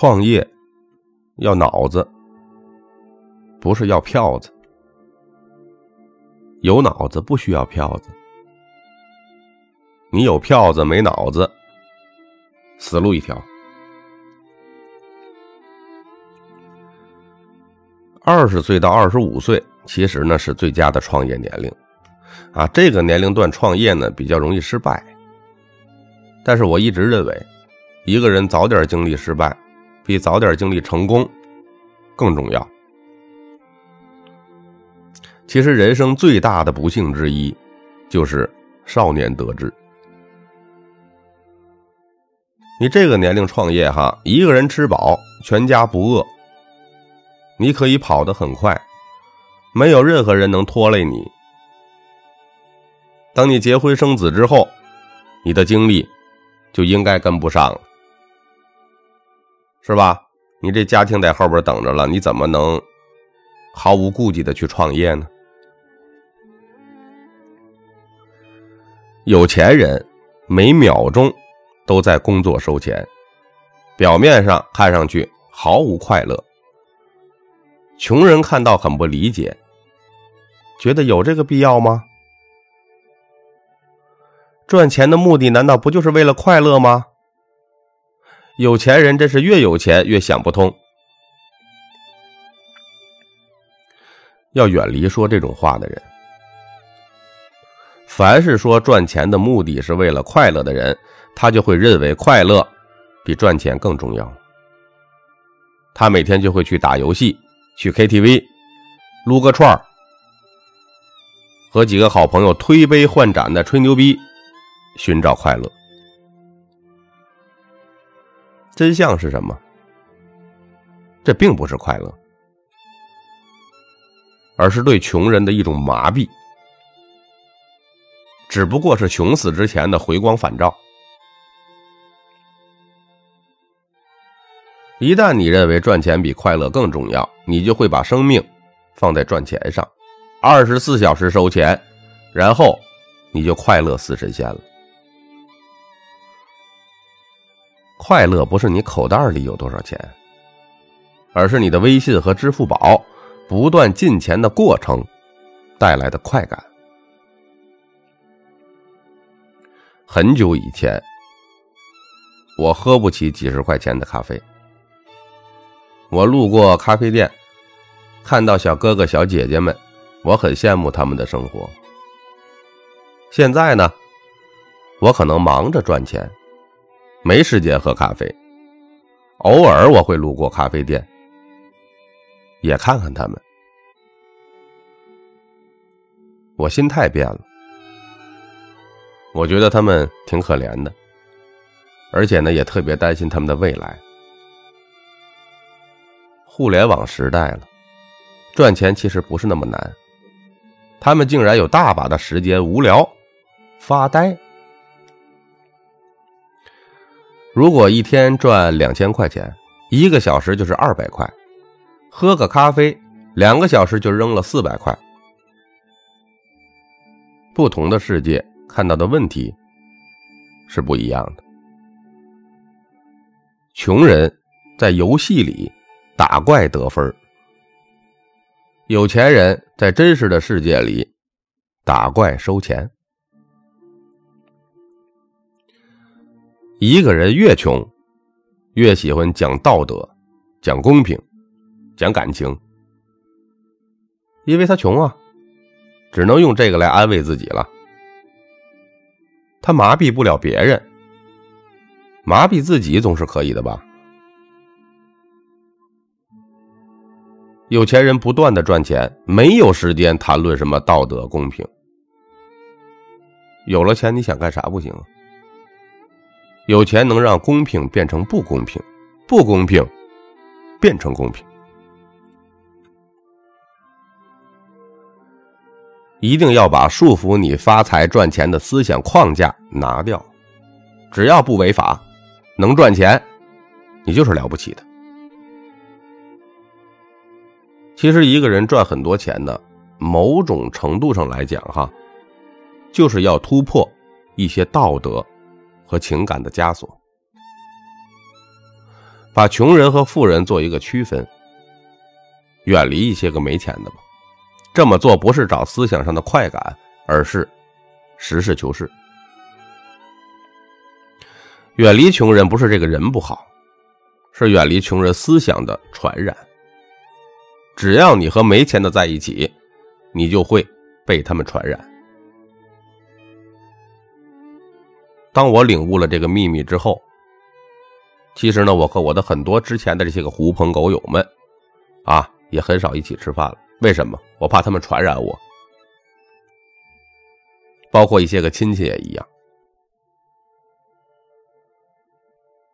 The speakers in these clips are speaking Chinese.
创业要脑子，不是要票子。有脑子不需要票子，你有票子没脑子，死路一条。二十岁到二十五岁，其实呢是最佳的创业年龄，啊，这个年龄段创业呢比较容易失败。但是我一直认为，一个人早点经历失败，比早点经历成功更重要。其实人生最大的不幸之一，就是少年得志。你这个年龄创业哈，一个人吃饱，全家不饿。你可以跑得很快，没有任何人能拖累你。等你结婚生子之后，你的精力就应该跟不上了，是吧？你这家庭在后边等着了，你怎么能毫无顾忌的去创业呢？有钱人每秒钟都在工作收钱，表面上看上去毫无快乐。穷人看到很不理解，觉得有这个必要吗？赚钱的目的难道不就是为了快乐吗？有钱人真是越有钱越想不通，要远离说这种话的人。凡是说赚钱的目的是为了快乐的人，他就会认为快乐比赚钱更重要。他每天就会去打游戏、去 KTV、撸个串儿，和几个好朋友推杯换盏的吹牛逼，寻找快乐。真相是什么？这并不是快乐，而是对穷人的一种麻痹。只不过是穷死之前的回光返照。一旦你认为赚钱比快乐更重要，你就会把生命放在赚钱上，二十四小时收钱，然后你就快乐似神仙了。快乐不是你口袋里有多少钱，而是你的微信和支付宝不断进钱的过程带来的快感。很久以前，我喝不起几十块钱的咖啡。我路过咖啡店，看到小哥哥小姐姐们，我很羡慕他们的生活。现在呢，我可能忙着赚钱，没时间喝咖啡。偶尔我会路过咖啡店，也看看他们。我心态变了。我觉得他们挺可怜的，而且呢，也特别担心他们的未来。互联网时代了，赚钱其实不是那么难。他们竟然有大把的时间无聊发呆。如果一天赚两千块钱，一个小时就是二百块，喝个咖啡，两个小时就扔了四百块。不同的世界。看到的问题是不一样的。穷人在游戏里打怪得分，有钱人在真实的世界里打怪收钱。一个人越穷，越喜欢讲道德、讲公平、讲感情，因为他穷啊，只能用这个来安慰自己了。他麻痹不了别人，麻痹自己总是可以的吧？有钱人不断的赚钱，没有时间谈论什么道德公平。有了钱，你想干啥不行？有钱能让公平变成不公平，不公平变成公平。一定要把束缚你发财赚钱的思想框架拿掉，只要不违法，能赚钱，你就是了不起的。其实一个人赚很多钱呢，某种程度上来讲，哈，就是要突破一些道德和情感的枷锁，把穷人和富人做一个区分，远离一些个没钱的吧。这么做不是找思想上的快感，而是实事求是。远离穷人不是这个人不好，是远离穷人思想的传染。只要你和没钱的在一起，你就会被他们传染。当我领悟了这个秘密之后，其实呢，我和我的很多之前的这些个狐朋狗友们，啊，也很少一起吃饭了。为什么？我怕他们传染我，包括一些个亲戚也一样。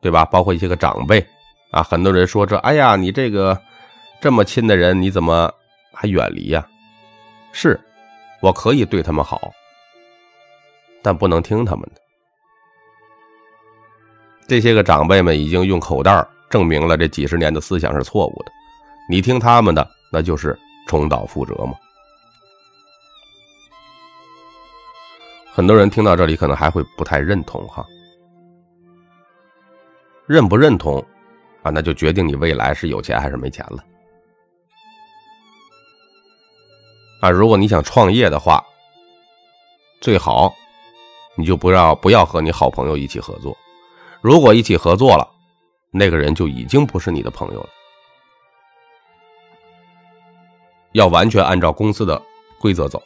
对吧？包括一些个长辈，啊，很多人说这，哎呀，你这个这么亲的人，你怎么还远离呀？是，我可以对他们好，但不能听他们的。这些个长辈们已经用口袋证明了这几十年的思想是错误的，你听他们的，那就是重蹈覆辙嘛。很多人听到这里可能还会不太认同哈。认不认同，啊，那就决定你未来是有钱还是没钱了。啊，如果你想创业的话，最好你就不要不要和你好朋友一起合作。如果一起合作了，那个人就已经不是你的朋友了。要完全按照公司的规则走。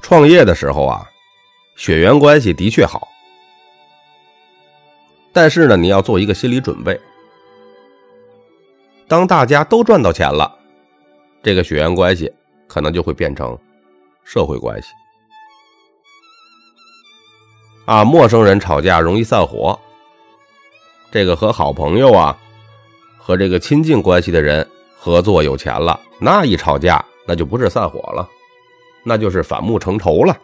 创业的时候啊。血缘关系的确好，但是呢，你要做一个心理准备。当大家都赚到钱了，这个血缘关系可能就会变成社会关系。啊，陌生人吵架容易散伙，这个和好朋友啊，和这个亲近关系的人合作有钱了，那一吵架那就不是散伙了，那就是反目成仇了。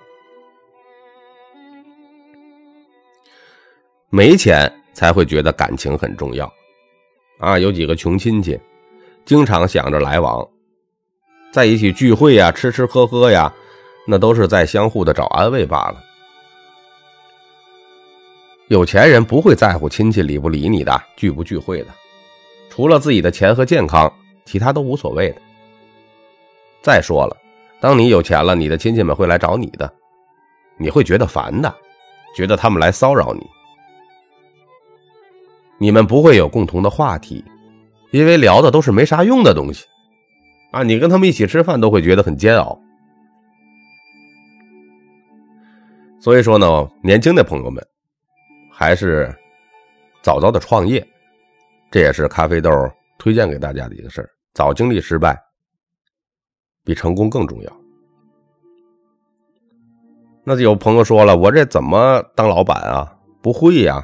没钱才会觉得感情很重要，啊，有几个穷亲戚，经常想着来往，在一起聚会呀，吃吃喝喝呀，那都是在相互的找安慰罢了。有钱人不会在乎亲戚理不理你的，聚不聚会的，除了自己的钱和健康，其他都无所谓的。再说了，当你有钱了，你的亲戚们会来找你的，你会觉得烦的，觉得他们来骚扰你。你们不会有共同的话题，因为聊的都是没啥用的东西，啊，你跟他们一起吃饭都会觉得很煎熬。所以说呢，年轻的朋友们，还是早早的创业，这也是咖啡豆推荐给大家的一个事儿。早经历失败，比成功更重要。那有朋友说了，我这怎么当老板啊？不会呀。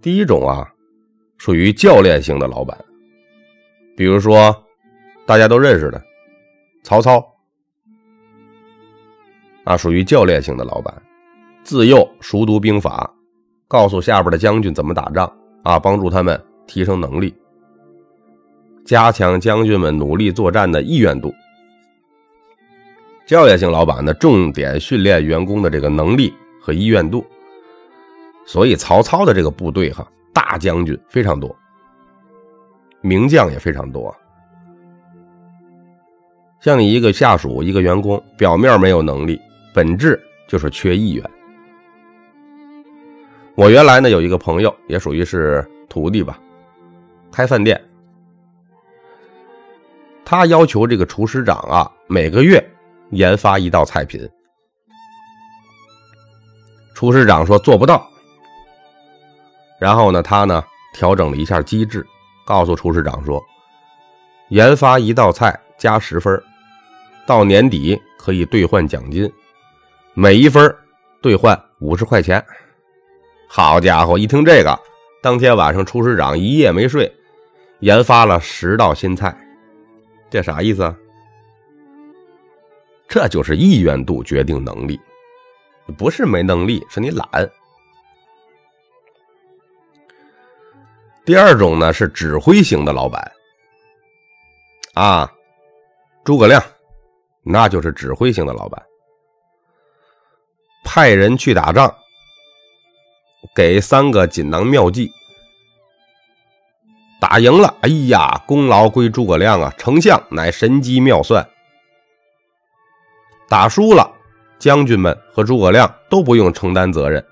第一种啊，属于教练型的老板，比如说大家都认识的曹操啊，属于教练型的老板，自幼熟读兵法，告诉下边的将军怎么打仗啊，帮助他们提升能力，加强将军们努力作战的意愿度。教育型老板呢，重点训练员工的这个能力和意愿度。所以曹操的这个部队哈，大将军非常多，名将也非常多。像你一个下属、一个员工，表面没有能力，本质就是缺意愿。我原来呢有一个朋友，也属于是徒弟吧，开饭店，他要求这个厨师长啊，每个月研发一道菜品。厨师长说做不到。然后呢，他呢调整了一下机制，告诉厨师长说：“研发一道菜加十分，到年底可以兑换奖金，每一分兑换五十块钱。”好家伙，一听这个，当天晚上厨师长一夜没睡，研发了十道新菜。这啥意思啊？这就是意愿度决定能力，不是没能力，是你懒。第二种呢是指挥型的老板，啊，诸葛亮，那就是指挥型的老板，派人去打仗，给三个锦囊妙计。打赢了，哎呀，功劳归诸葛亮啊！丞相乃神机妙算。打输了，将军们和诸葛亮都不用承担责任，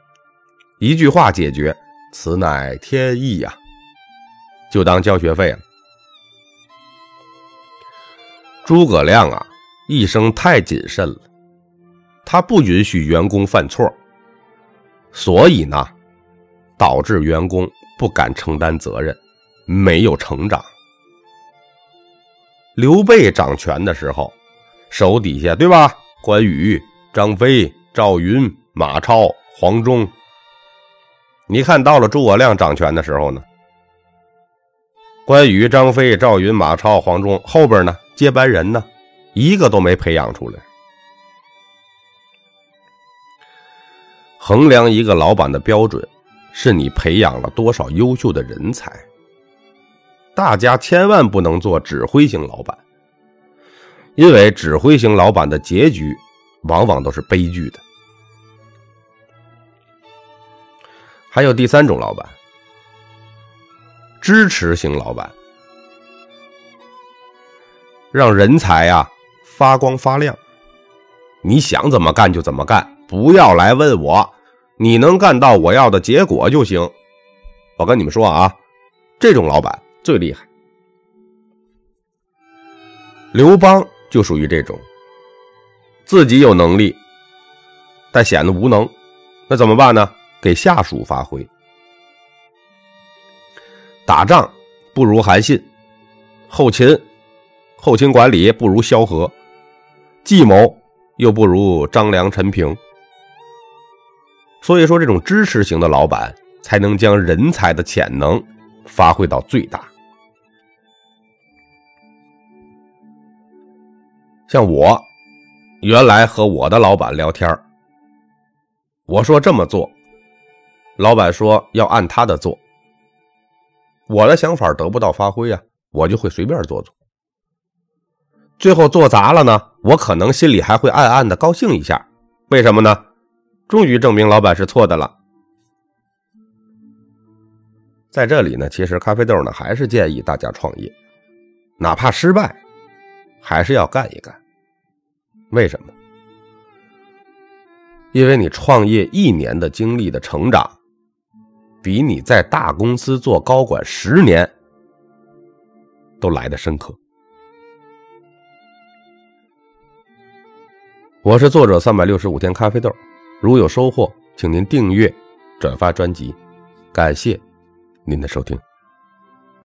一句话解决，此乃天意呀，就当交学费了。诸葛亮啊，一生太谨慎了，他不允许员工犯错，所以呢，导致员工不敢承担责任。没有成长。刘备掌权的时候，手底下对吧？关羽、张飞、赵云、马超、黄忠。你看到了诸葛亮掌权的时候呢？关羽、张飞、赵云、马超、黄忠后边呢？接班人呢？一个都没培养出来。衡量一个老板的标准，是你培养了多少优秀的人才。大家千万不能做指挥型老板，因为指挥型老板的结局往往都是悲剧的。还有第三种老板，支持型老板，让人才啊发光发亮，你想怎么干就怎么干，不要来问我，你能干到我要的结果就行。我跟你们说啊，这种老板。最厉害，刘邦就属于这种，自己有能力，但显得无能，那怎么办呢？给下属发挥。打仗不如韩信，后勤后勤管理不如萧何，计谋又不如张良、陈平。所以说，这种知识型的老板才能将人才的潜能发挥到最大。像我，原来和我的老板聊天我说这么做，老板说要按他的做。我的想法得不到发挥啊，我就会随便做做。最后做砸了呢，我可能心里还会暗暗的高兴一下。为什么呢？终于证明老板是错的了。在这里呢，其实咖啡豆呢还是建议大家创业，哪怕失败。还是要干一干，为什么？因为你创业一年的经历的成长，比你在大公司做高管十年都来的深刻。我是作者三百六十五天咖啡豆，如有收获，请您订阅、转发专辑，感谢您的收听。